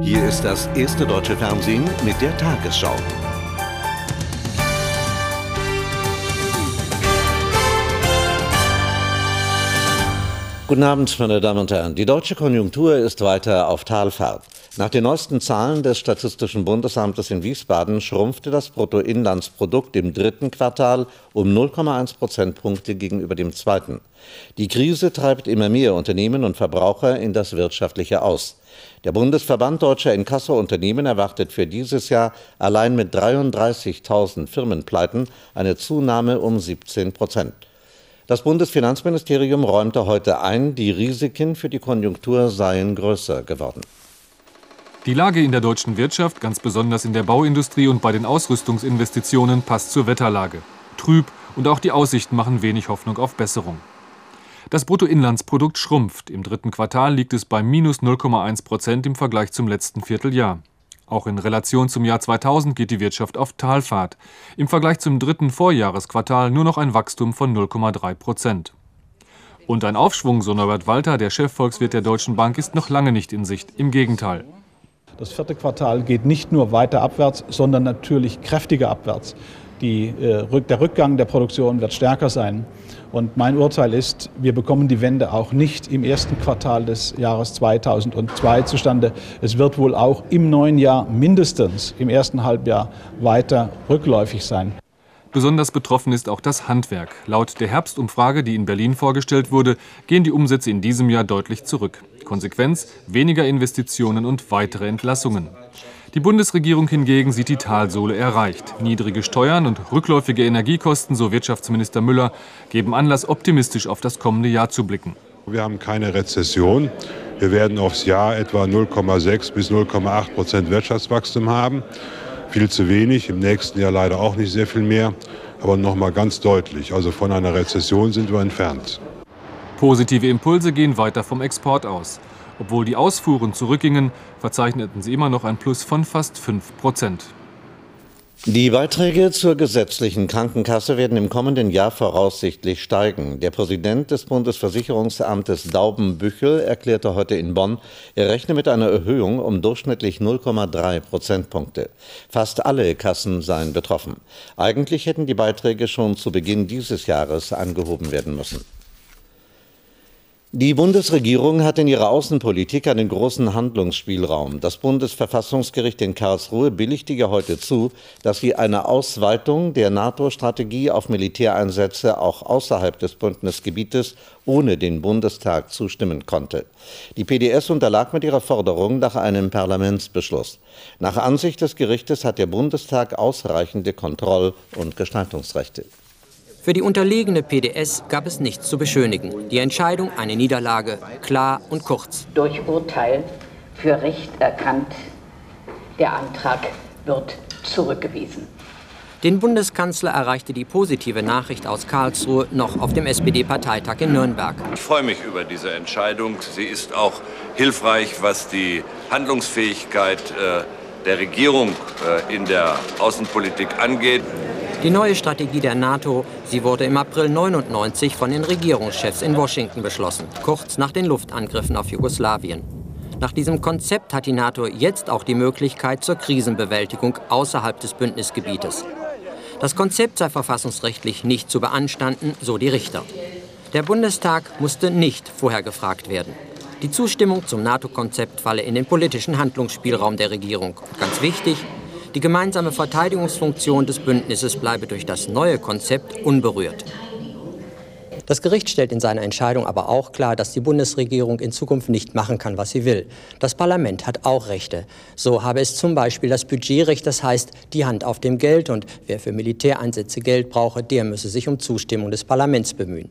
Hier ist das erste deutsche Fernsehen mit der Tagesschau. Guten Abend, meine Damen und Herren. Die deutsche Konjunktur ist weiter auf Talfahrt. Nach den neuesten Zahlen des Statistischen Bundesamtes in Wiesbaden schrumpfte das Bruttoinlandsprodukt im dritten Quartal um 0,1 Prozentpunkte gegenüber dem zweiten. Die Krise treibt immer mehr Unternehmen und Verbraucher in das Wirtschaftliche aus. Der Bundesverband deutscher Inkasso-Unternehmen erwartet für dieses Jahr allein mit 33.000 Firmenpleiten eine Zunahme um 17 Prozent. Das Bundesfinanzministerium räumte heute ein, die Risiken für die Konjunktur seien größer geworden. Die Lage in der deutschen Wirtschaft, ganz besonders in der Bauindustrie und bei den Ausrüstungsinvestitionen, passt zur Wetterlage. Trüb und auch die Aussichten machen wenig Hoffnung auf Besserung. Das Bruttoinlandsprodukt schrumpft. Im dritten Quartal liegt es bei minus 0,1 Prozent im Vergleich zum letzten Vierteljahr. Auch in Relation zum Jahr 2000 geht die Wirtschaft auf Talfahrt. Im Vergleich zum dritten Vorjahresquartal nur noch ein Wachstum von 0,3 Prozent. Und ein Aufschwung, so Norbert Walter, der Chefvolkswirt der Deutschen Bank, ist noch lange nicht in Sicht. Im Gegenteil. Das vierte Quartal geht nicht nur weiter abwärts, sondern natürlich kräftiger abwärts. Die, äh, der Rückgang der Produktion wird stärker sein. Und mein Urteil ist, wir bekommen die Wende auch nicht im ersten Quartal des Jahres 2002 zustande. Es wird wohl auch im neuen Jahr mindestens im ersten Halbjahr weiter rückläufig sein. Besonders betroffen ist auch das Handwerk. Laut der Herbstumfrage, die in Berlin vorgestellt wurde, gehen die Umsätze in diesem Jahr deutlich zurück. Konsequenz weniger Investitionen und weitere Entlassungen. Die Bundesregierung hingegen sieht die Talsohle erreicht. Niedrige Steuern und rückläufige Energiekosten, so Wirtschaftsminister Müller, geben Anlass, optimistisch auf das kommende Jahr zu blicken. Wir haben keine Rezession. Wir werden aufs Jahr etwa 0,6 bis 0,8 Prozent Wirtschaftswachstum haben. Viel zu wenig, im nächsten Jahr leider auch nicht sehr viel mehr, aber noch mal ganz deutlich. Also von einer Rezession sind wir entfernt. Positive Impulse gehen weiter vom Export aus. Obwohl die Ausfuhren zurückgingen, verzeichneten sie immer noch ein Plus von fast 5 Prozent. Die Beiträge zur gesetzlichen Krankenkasse werden im kommenden Jahr voraussichtlich steigen. Der Präsident des Bundesversicherungsamtes Dauben-Büchel erklärte heute in Bonn, er rechne mit einer Erhöhung um durchschnittlich 0,3 Prozentpunkte. Fast alle Kassen seien betroffen. Eigentlich hätten die Beiträge schon zu Beginn dieses Jahres angehoben werden müssen. Die Bundesregierung hat in ihrer Außenpolitik einen großen Handlungsspielraum. Das Bundesverfassungsgericht in Karlsruhe billigte heute zu, dass sie eine Ausweitung der NATO-Strategie auf Militäreinsätze auch außerhalb des Bündnisgebietes ohne den Bundestag zustimmen konnte. Die PDS unterlag mit ihrer Forderung nach einem Parlamentsbeschluss. Nach Ansicht des Gerichtes hat der Bundestag ausreichende Kontroll- und Gestaltungsrechte. Für die unterlegene PDS gab es nichts zu beschönigen. Die Entscheidung eine Niederlage, klar und kurz. Durch Urteil für Recht erkannt, der Antrag wird zurückgewiesen. Den Bundeskanzler erreichte die positive Nachricht aus Karlsruhe noch auf dem SPD-Parteitag in Nürnberg. Ich freue mich über diese Entscheidung. Sie ist auch hilfreich, was die Handlungsfähigkeit äh, der Regierung äh, in der Außenpolitik angeht. Die neue Strategie der NATO, sie wurde im April 99 von den Regierungschefs in Washington beschlossen, kurz nach den Luftangriffen auf Jugoslawien. Nach diesem Konzept hat die NATO jetzt auch die Möglichkeit zur Krisenbewältigung außerhalb des Bündnisgebietes. Das Konzept sei verfassungsrechtlich nicht zu beanstanden, so die Richter. Der Bundestag musste nicht vorher gefragt werden. Die Zustimmung zum NATO-Konzept falle in den politischen Handlungsspielraum der Regierung. Ganz wichtig, die gemeinsame Verteidigungsfunktion des Bündnisses bleibe durch das neue Konzept unberührt. Das Gericht stellt in seiner Entscheidung aber auch klar, dass die Bundesregierung in Zukunft nicht machen kann, was sie will. Das Parlament hat auch Rechte. So habe es zum Beispiel das Budgetrecht, das heißt die Hand auf dem Geld und wer für Militäreinsätze Geld brauche, der müsse sich um Zustimmung des Parlaments bemühen.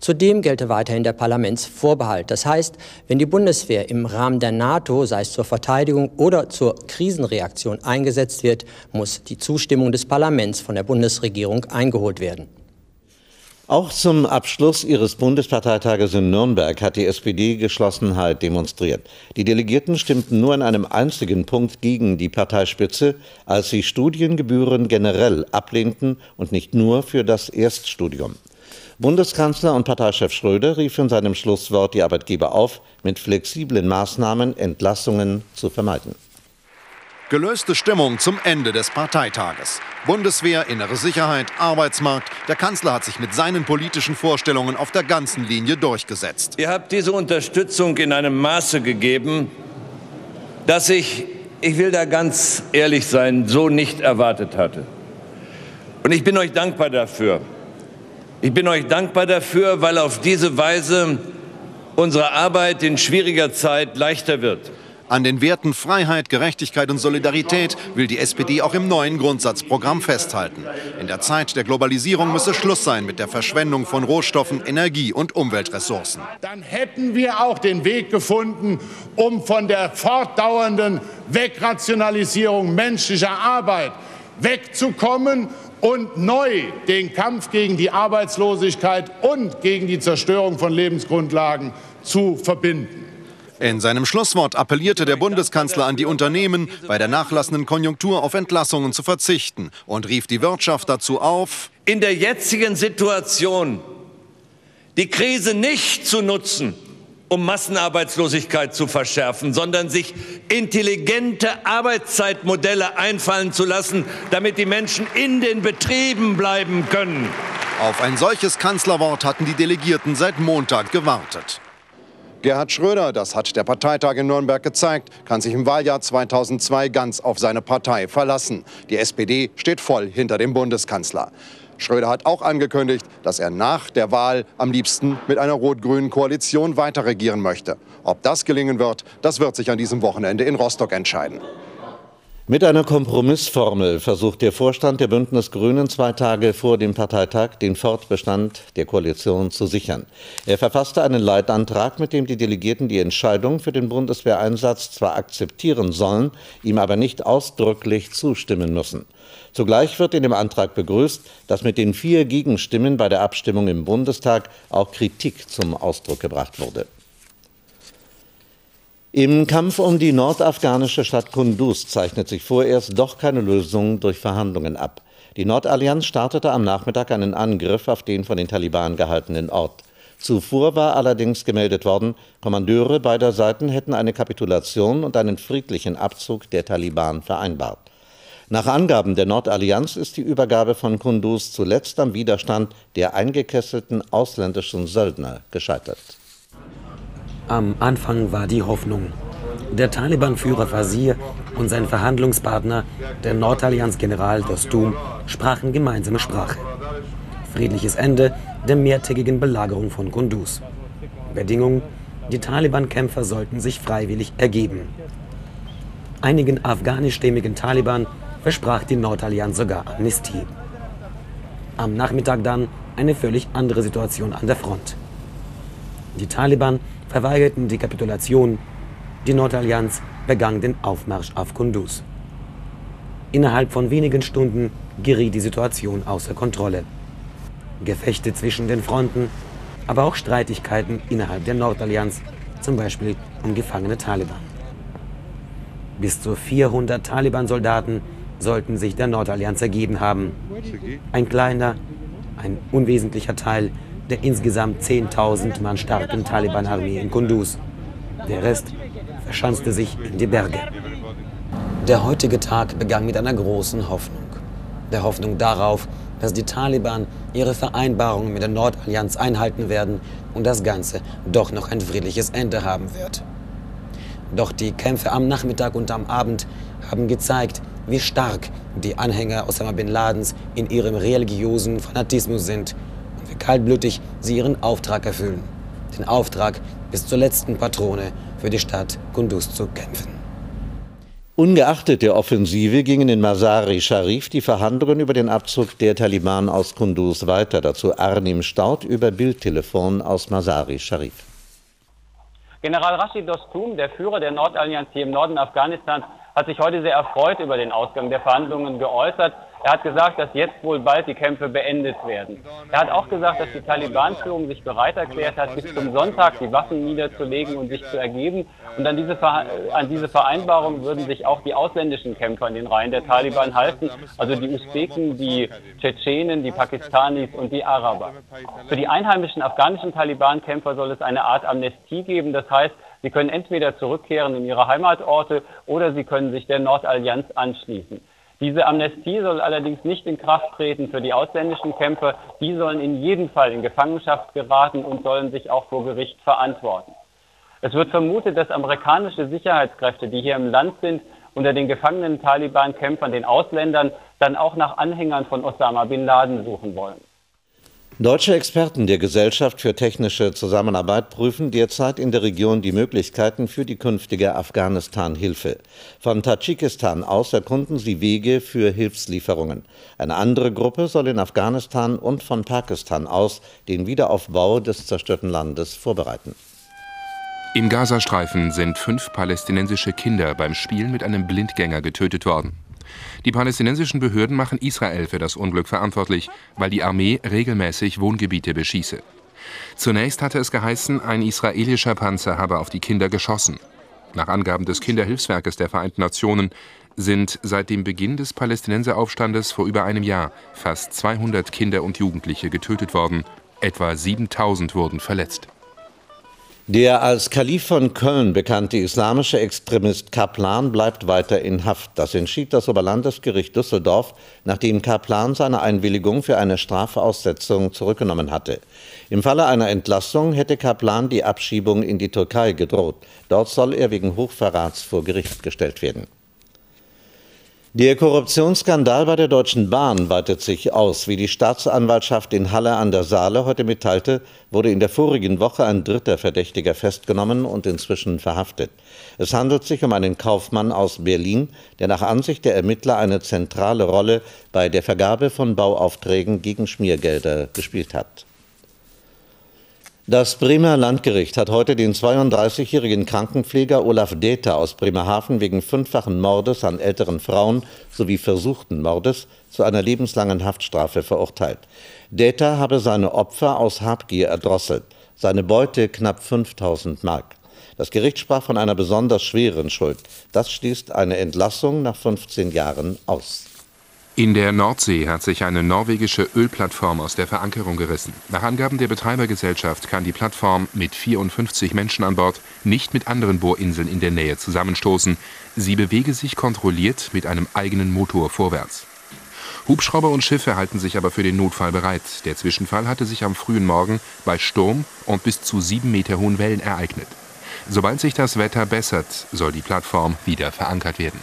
Zudem gelte weiterhin der Parlamentsvorbehalt. Das heißt, wenn die Bundeswehr im Rahmen der NATO, sei es zur Verteidigung oder zur Krisenreaktion eingesetzt wird, muss die Zustimmung des Parlaments von der Bundesregierung eingeholt werden. Auch zum Abschluss ihres Bundesparteitages in Nürnberg hat die SPD Geschlossenheit demonstriert. Die Delegierten stimmten nur in einem einzigen Punkt gegen die Parteispitze, als sie Studiengebühren generell ablehnten und nicht nur für das Erststudium. Bundeskanzler und Parteichef Schröder rief in seinem Schlusswort die Arbeitgeber auf, mit flexiblen Maßnahmen Entlassungen zu vermeiden. Gelöste Stimmung zum Ende des Parteitages. Bundeswehr, innere Sicherheit, Arbeitsmarkt. Der Kanzler hat sich mit seinen politischen Vorstellungen auf der ganzen Linie durchgesetzt. Ihr habt diese Unterstützung in einem Maße gegeben, dass ich, ich will da ganz ehrlich sein, so nicht erwartet hatte. Und ich bin euch dankbar dafür. Ich bin euch dankbar dafür, weil auf diese Weise unsere Arbeit in schwieriger Zeit leichter wird. An den Werten Freiheit, Gerechtigkeit und Solidarität will die SPD auch im neuen Grundsatzprogramm festhalten. In der Zeit der Globalisierung müsse Schluss sein mit der Verschwendung von Rohstoffen, Energie und Umweltressourcen. Dann hätten wir auch den Weg gefunden, um von der fortdauernden Wegrationalisierung menschlicher Arbeit wegzukommen und neu den Kampf gegen die Arbeitslosigkeit und gegen die Zerstörung von Lebensgrundlagen zu verbinden. In seinem Schlusswort appellierte der Bundeskanzler an die Unternehmen, bei der nachlassenden Konjunktur auf Entlassungen zu verzichten und rief die Wirtschaft dazu auf, in der jetzigen Situation die Krise nicht zu nutzen, um Massenarbeitslosigkeit zu verschärfen, sondern sich intelligente Arbeitszeitmodelle einfallen zu lassen, damit die Menschen in den Betrieben bleiben können. Auf ein solches Kanzlerwort hatten die Delegierten seit Montag gewartet. Gerhard Schröder, das hat der Parteitag in Nürnberg gezeigt, kann sich im Wahljahr 2002 ganz auf seine Partei verlassen. Die SPD steht voll hinter dem Bundeskanzler. Schröder hat auch angekündigt, dass er nach der Wahl am liebsten mit einer rot-grünen Koalition weiter regieren möchte. Ob das gelingen wird, das wird sich an diesem Wochenende in Rostock entscheiden. Mit einer Kompromissformel versucht der Vorstand der Bündnis Grünen zwei Tage vor dem Parteitag den Fortbestand der Koalition zu sichern. Er verfasste einen Leitantrag, mit dem die Delegierten die Entscheidung für den Bundeswehreinsatz zwar akzeptieren sollen, ihm aber nicht ausdrücklich zustimmen müssen. Zugleich wird in dem Antrag begrüßt, dass mit den vier Gegenstimmen bei der Abstimmung im Bundestag auch Kritik zum Ausdruck gebracht wurde. Im Kampf um die nordafghanische Stadt Kunduz zeichnet sich vorerst doch keine Lösung durch Verhandlungen ab. Die Nordallianz startete am Nachmittag einen Angriff auf den von den Taliban gehaltenen Ort. Zuvor war allerdings gemeldet worden, Kommandeure beider Seiten hätten eine Kapitulation und einen friedlichen Abzug der Taliban vereinbart. Nach Angaben der Nordallianz ist die Übergabe von Kunduz zuletzt am Widerstand der eingekesselten ausländischen Söldner gescheitert. Am Anfang war die Hoffnung. Der Taliban-Führer Wazir und sein Verhandlungspartner, der Nordallianz-General Dostum, sprachen gemeinsame Sprache. Friedliches Ende der mehrtägigen Belagerung von Kunduz. Bedingung, die Taliban-Kämpfer sollten sich freiwillig ergeben. Einigen afghanischstämmigen Taliban versprach die Nordallianz sogar Amnestie. Am Nachmittag dann eine völlig andere Situation an der Front. Die Taliban verweigerten die Kapitulation. Die Nordallianz begann den Aufmarsch auf Kunduz. Innerhalb von wenigen Stunden geriet die Situation außer Kontrolle. Gefechte zwischen den Fronten, aber auch Streitigkeiten innerhalb der Nordallianz, zum Beispiel um gefangene Taliban. Bis zu 400 Taliban-Soldaten sollten sich der Nordallianz ergeben haben. Ein kleiner, ein unwesentlicher Teil der insgesamt 10.000 Mann starken Taliban-Armee in Kunduz. Der Rest verschanzte sich in die Berge. Der heutige Tag begann mit einer großen Hoffnung. Der Hoffnung darauf, dass die Taliban ihre Vereinbarungen mit der Nordallianz einhalten werden und das Ganze doch noch ein friedliches Ende haben wird. Doch die Kämpfe am Nachmittag und am Abend haben gezeigt, wie stark die Anhänger Osama bin Ladens in ihrem religiösen Fanatismus sind kaltblütig sie ihren Auftrag erfüllen. Den Auftrag, bis zur letzten Patrone für die Stadt Kunduz zu kämpfen. Ungeachtet der Offensive gingen in Masari Sharif die Verhandlungen über den Abzug der Taliban aus Kunduz weiter. Dazu Arnim Staud über Bildtelefon aus Masari Sharif. General Rashid Dostum, der Führer der Nordallianz hier im Norden Afghanistans, hat sich heute sehr erfreut über den Ausgang der Verhandlungen geäußert. Er hat gesagt, dass jetzt wohl bald die Kämpfe beendet werden. Er hat auch gesagt, dass die Taliban-Führung sich bereit erklärt hat, bis zum Sonntag die Waffen niederzulegen und sich zu ergeben. Und an diese, an diese Vereinbarung würden sich auch die ausländischen Kämpfer in den Reihen der Taliban halten, also die Usbeken, die Tschetschenen, die Pakistanis und die Araber. Für die einheimischen afghanischen Taliban-Kämpfer soll es eine Art Amnestie geben. Das heißt, sie können entweder zurückkehren in ihre Heimatorte oder sie können sich der Nordallianz anschließen. Diese Amnestie soll allerdings nicht in Kraft treten für die ausländischen Kämpfer. Die sollen in jedem Fall in Gefangenschaft geraten und sollen sich auch vor Gericht verantworten. Es wird vermutet, dass amerikanische Sicherheitskräfte, die hier im Land sind, unter den gefangenen Taliban-Kämpfern, den Ausländern, dann auch nach Anhängern von Osama bin Laden suchen wollen. Deutsche Experten der Gesellschaft für technische Zusammenarbeit prüfen derzeit in der Region die Möglichkeiten für die künftige Afghanistan-Hilfe. Von Tadschikistan aus erkunden sie Wege für Hilfslieferungen. Eine andere Gruppe soll in Afghanistan und von Pakistan aus den Wiederaufbau des zerstörten Landes vorbereiten. Im Gazastreifen sind fünf palästinensische Kinder beim Spielen mit einem Blindgänger getötet worden. Die palästinensischen Behörden machen Israel für das Unglück verantwortlich, weil die Armee regelmäßig Wohngebiete beschieße. Zunächst hatte es geheißen, ein israelischer Panzer habe auf die Kinder geschossen. Nach Angaben des Kinderhilfswerkes der Vereinten Nationen sind seit dem Beginn des Palästinenseraufstandes vor über einem Jahr fast 200 Kinder und Jugendliche getötet worden. Etwa 7000 wurden verletzt. Der als Kalif von Köln bekannte islamische Extremist Kaplan bleibt weiter in Haft. Das entschied das Oberlandesgericht Düsseldorf, nachdem Kaplan seine Einwilligung für eine Strafaussetzung zurückgenommen hatte. Im Falle einer Entlassung hätte Kaplan die Abschiebung in die Türkei gedroht. Dort soll er wegen Hochverrats vor Gericht gestellt werden. Der Korruptionsskandal bei der Deutschen Bahn weitet sich aus. Wie die Staatsanwaltschaft in Halle an der Saale heute mitteilte, wurde in der vorigen Woche ein dritter Verdächtiger festgenommen und inzwischen verhaftet. Es handelt sich um einen Kaufmann aus Berlin, der nach Ansicht der Ermittler eine zentrale Rolle bei der Vergabe von Bauaufträgen gegen Schmiergelder gespielt hat. Das Bremer Landgericht hat heute den 32-jährigen Krankenpfleger Olaf Däter aus Bremerhaven wegen fünffachen Mordes an älteren Frauen sowie versuchten Mordes zu einer lebenslangen Haftstrafe verurteilt. Däter habe seine Opfer aus Habgier erdrosselt, seine Beute knapp 5000 Mark. Das Gericht sprach von einer besonders schweren Schuld. Das schließt eine Entlassung nach 15 Jahren aus. In der Nordsee hat sich eine norwegische Ölplattform aus der Verankerung gerissen. Nach Angaben der Betreibergesellschaft kann die Plattform mit 54 Menschen an Bord nicht mit anderen Bohrinseln in der Nähe zusammenstoßen. Sie bewege sich kontrolliert mit einem eigenen Motor vorwärts. Hubschrauber und Schiffe halten sich aber für den Notfall bereit. Der Zwischenfall hatte sich am frühen Morgen bei Sturm und bis zu sieben Meter hohen Wellen ereignet. Sobald sich das Wetter bessert, soll die Plattform wieder verankert werden.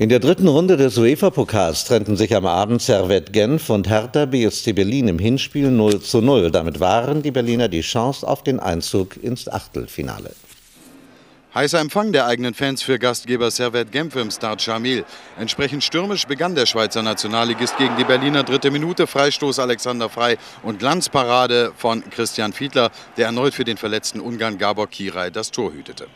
In der dritten Runde des UEFA-Pokals trennten sich am Abend Servette Genf und Hertha BSC Berlin im Hinspiel 0 zu 0. Damit waren die Berliner die Chance auf den Einzug ins Achtelfinale. Heißer Empfang der eigenen Fans für Gastgeber Servette Genf im Start Jamil. Entsprechend stürmisch begann der Schweizer Nationalligist gegen die Berliner dritte Minute. Freistoß Alexander Frei und Glanzparade von Christian Fiedler, der erneut für den verletzten Ungarn Gabor Kirai das Tor hütete.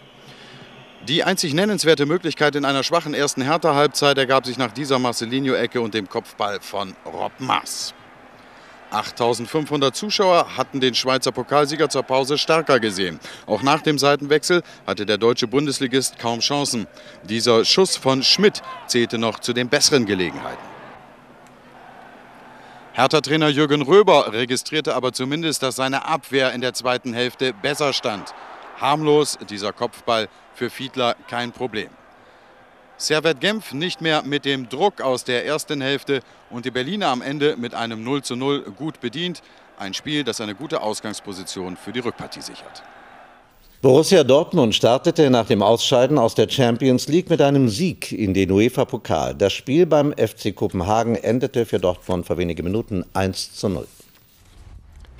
Die einzig nennenswerte Möglichkeit in einer schwachen ersten Hertha-Halbzeit ergab sich nach dieser Marcelinho-Ecke und dem Kopfball von Rob Maas. 8500 Zuschauer hatten den Schweizer Pokalsieger zur Pause stärker gesehen. Auch nach dem Seitenwechsel hatte der deutsche Bundesligist kaum Chancen. Dieser Schuss von Schmidt zählte noch zu den besseren Gelegenheiten. Hertha-Trainer Jürgen Röber registrierte aber zumindest, dass seine Abwehr in der zweiten Hälfte besser stand. Harmlos dieser Kopfball für Fiedler kein Problem. Servet Genf nicht mehr mit dem Druck aus der ersten Hälfte und die Berliner am Ende mit einem 0 zu 0 gut bedient. Ein Spiel, das eine gute Ausgangsposition für die Rückpartie sichert. Borussia Dortmund startete nach dem Ausscheiden aus der Champions League mit einem Sieg in den UEFA-Pokal. Das Spiel beim FC Kopenhagen endete für Dortmund vor wenigen Minuten 1 zu 0.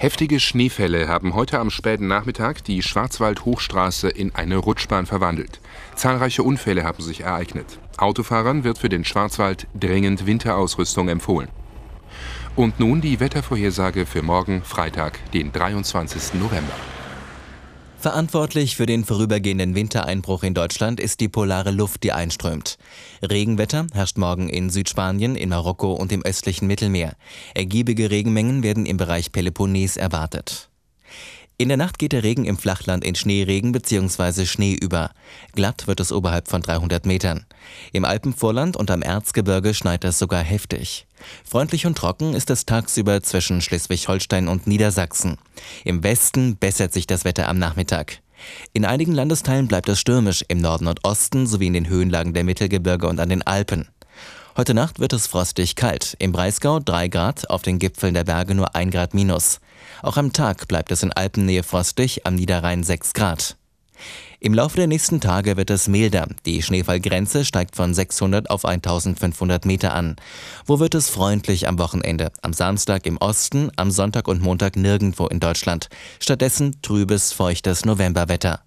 Heftige Schneefälle haben heute am späten Nachmittag die Schwarzwald-Hochstraße in eine Rutschbahn verwandelt. Zahlreiche Unfälle haben sich ereignet. Autofahrern wird für den Schwarzwald dringend Winterausrüstung empfohlen. Und nun die Wettervorhersage für morgen, Freitag, den 23. November. Verantwortlich für den vorübergehenden Wintereinbruch in Deutschland ist die polare Luft, die einströmt. Regenwetter herrscht morgen in Südspanien, in Marokko und im östlichen Mittelmeer. Ergiebige Regenmengen werden im Bereich Peloponnes erwartet. In der Nacht geht der Regen im Flachland in Schneeregen bzw. Schnee über. Glatt wird es oberhalb von 300 Metern. Im Alpenvorland und am Erzgebirge schneit es sogar heftig. Freundlich und trocken ist es tagsüber zwischen Schleswig-Holstein und Niedersachsen. Im Westen bessert sich das Wetter am Nachmittag. In einigen Landesteilen bleibt es stürmisch, im Norden und Osten sowie in den Höhenlagen der Mittelgebirge und an den Alpen. Heute Nacht wird es frostig kalt. Im Breisgau 3 Grad, auf den Gipfeln der Berge nur 1 Grad minus. Auch am Tag bleibt es in Alpennähe frostig, am Niederrhein 6 Grad. Im Laufe der nächsten Tage wird es milder. Die Schneefallgrenze steigt von 600 auf 1500 Meter an. Wo wird es freundlich am Wochenende? Am Samstag im Osten, am Sonntag und Montag nirgendwo in Deutschland. Stattdessen trübes, feuchtes Novemberwetter.